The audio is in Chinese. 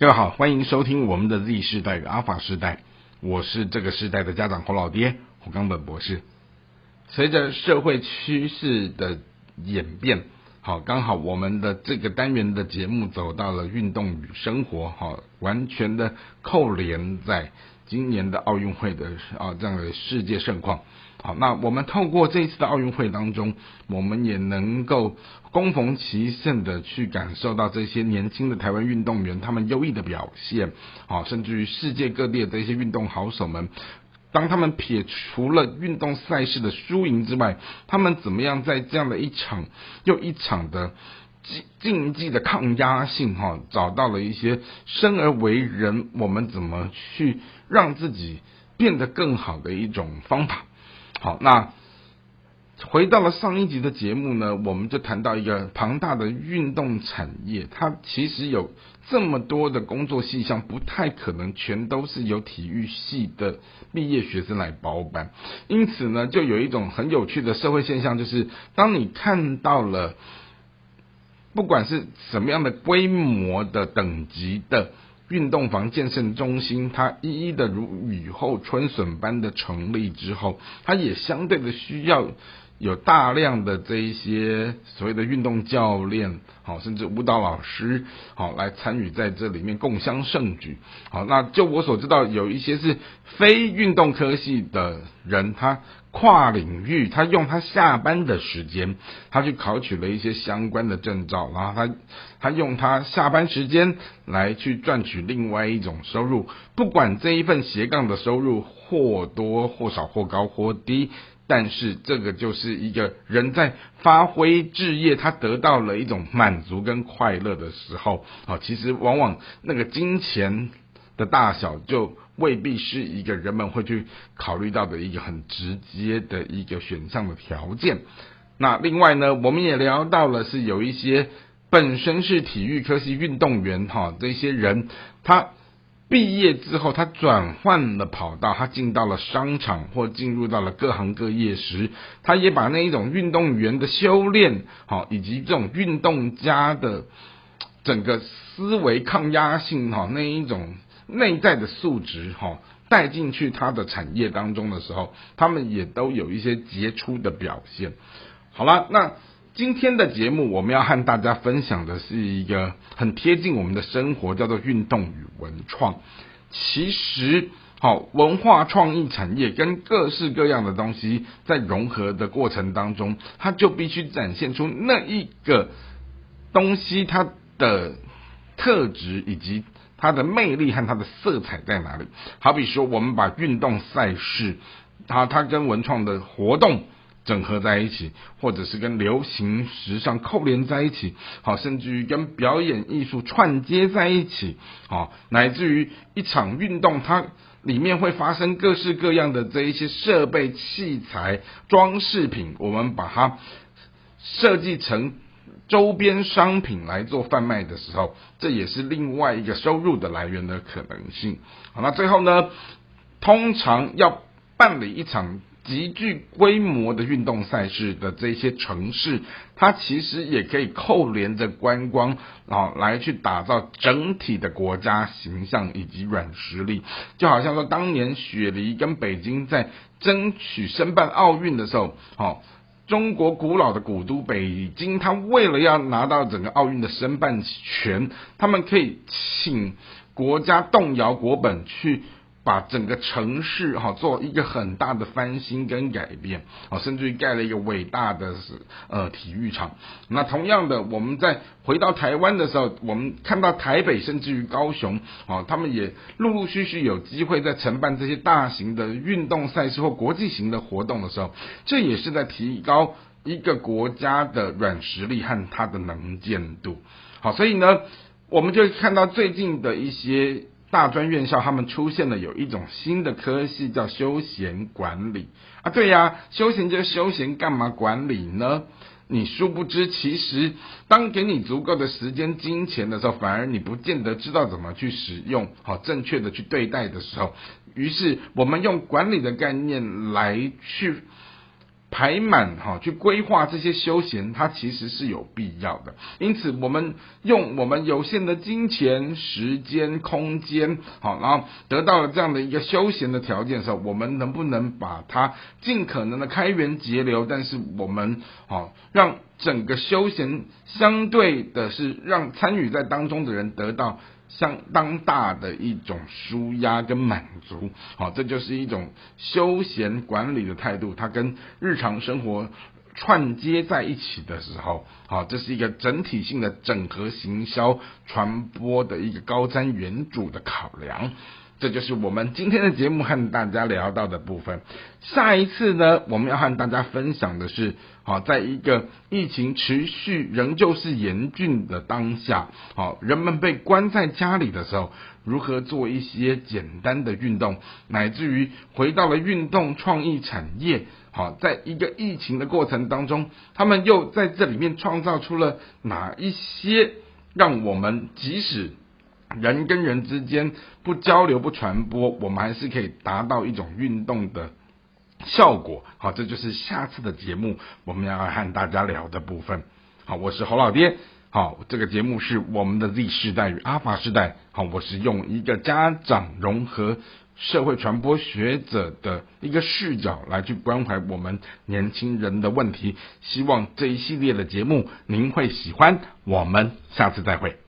各位好，欢迎收听我们的 Z 世代与阿法世代，我是这个世代的家长侯老爹胡冈本博士。随着社会趋势的演变，好，刚好我们的这个单元的节目走到了运动与生活，好，完全的扣连在今年的奥运会的啊这样的世界盛况。好，那我们透过这一次的奥运会当中，我们也能够恭逢其盛的去感受到这些年轻的台湾运动员他们优异的表现，好，甚至于世界各地的这些运动好手们，当他们撇除了运动赛事的输赢之外，他们怎么样在这样的一场又一场的竞技的抗压性哈，找到了一些生而为人，我们怎么去让自己变得更好的一种方法。好，那回到了上一集的节目呢，我们就谈到一个庞大的运动产业，它其实有这么多的工作细项，不太可能全都是由体育系的毕业学生来包办。因此呢，就有一种很有趣的社会现象，就是当你看到了不管是什么样的规模的等级的。运动房、健身中心，它一一的如雨后春笋般的成立之后，它也相对的需要有大量的这一些所谓的运动教练，好，甚至舞蹈老师，好，来参与在这里面共襄盛举。好，那就我所知道，有一些是非运动科系的人，他。跨领域，他用他下班的时间，他去考取了一些相关的证照，然后他他用他下班时间来去赚取另外一种收入，不管这一份斜杠的收入或多或少或高或低，但是这个就是一个人在发挥置业，他得到了一种满足跟快乐的时候，啊，其实往往那个金钱的大小就。未必是一个人们会去考虑到的一个很直接的一个选项的条件。那另外呢，我们也聊到了是有一些本身是体育科系运动员哈，这些人他毕业之后，他转换了跑道，他进到了商场或进入到了各行各业时，他也把那一种运动员的修炼好，以及这种运动家的整个思维抗压性哈那一种。内在的素质哈带进去他的产业当中的时候，他们也都有一些杰出的表现。好了，那今天的节目我们要和大家分享的是一个很贴近我们的生活，叫做运动与文创。其实，好文化创意产业跟各式各样的东西在融合的过程当中，它就必须展现出那一个东西它的特质以及。它的魅力和它的色彩在哪里？好比说，我们把运动赛事，它它跟文创的活动整合在一起，或者是跟流行时尚扣连在一起，好，甚至于跟表演艺术串接在一起，好，乃至于一场运动，它里面会发生各式各样的这一些设备、器材、装饰品，我们把它设计成。周边商品来做贩卖的时候，这也是另外一个收入的来源的可能性。好，那最后呢，通常要办理一场极具规模的运动赛事的这些城市，它其实也可以扣连着观光啊，来去打造整体的国家形象以及软实力。就好像说，当年雪梨跟北京在争取申办奥运的时候，好。中国古老的古都北京，他为了要拿到整个奥运的申办权，他们可以请国家动摇国本去。把整个城市哈做一个很大的翻新跟改变啊，甚至于盖了一个伟大的呃体育场。那同样的，我们在回到台湾的时候，我们看到台北甚至于高雄啊，他们也陆陆续续有机会在承办这些大型的运动赛事或国际型的活动的时候，这也是在提高一个国家的软实力和它的能见度。好，所以呢，我们就看到最近的一些。大专院校他们出现了有一种新的科系叫休闲管理啊，对呀，休闲就休闲，干嘛管理呢？你殊不知，其实当给你足够的时间、金钱的时候，反而你不见得知道怎么去使用，好正确的去对待的时候，于是我们用管理的概念来去排满哈，去规划这些休闲，它其实是有必要的。因此，我们用我们有限的金钱、时间、空间，好，然后得到了这样的一个休闲的条件的时候，我们能不能把它尽可能的开源节流？但是我们好让整个休闲相对的是让参与在当中的人得到。相当大的一种舒压跟满足，好，这就是一种休闲管理的态度。它跟日常生活串接在一起的时候，好，这是一个整体性的整合行销传播的一个高瞻远瞩的考量。这就是我们今天的节目和大家聊到的部分。下一次呢，我们要和大家分享的是，好，在一个疫情持续仍旧是严峻的当下，好，人们被关在家里的时候，如何做一些简单的运动，乃至于回到了运动创意产业，好，在一个疫情的过程当中，他们又在这里面创造出了哪一些让我们即使。人跟人之间不交流不传播，我们还是可以达到一种运动的效果。好，这就是下次的节目我们要和大家聊的部分。好，我是侯老爹。好，这个节目是我们的 Z 世代与阿法世代。好，我是用一个家长融合社会传播学者的一个视角来去关怀我们年轻人的问题。希望这一系列的节目您会喜欢。我们下次再会。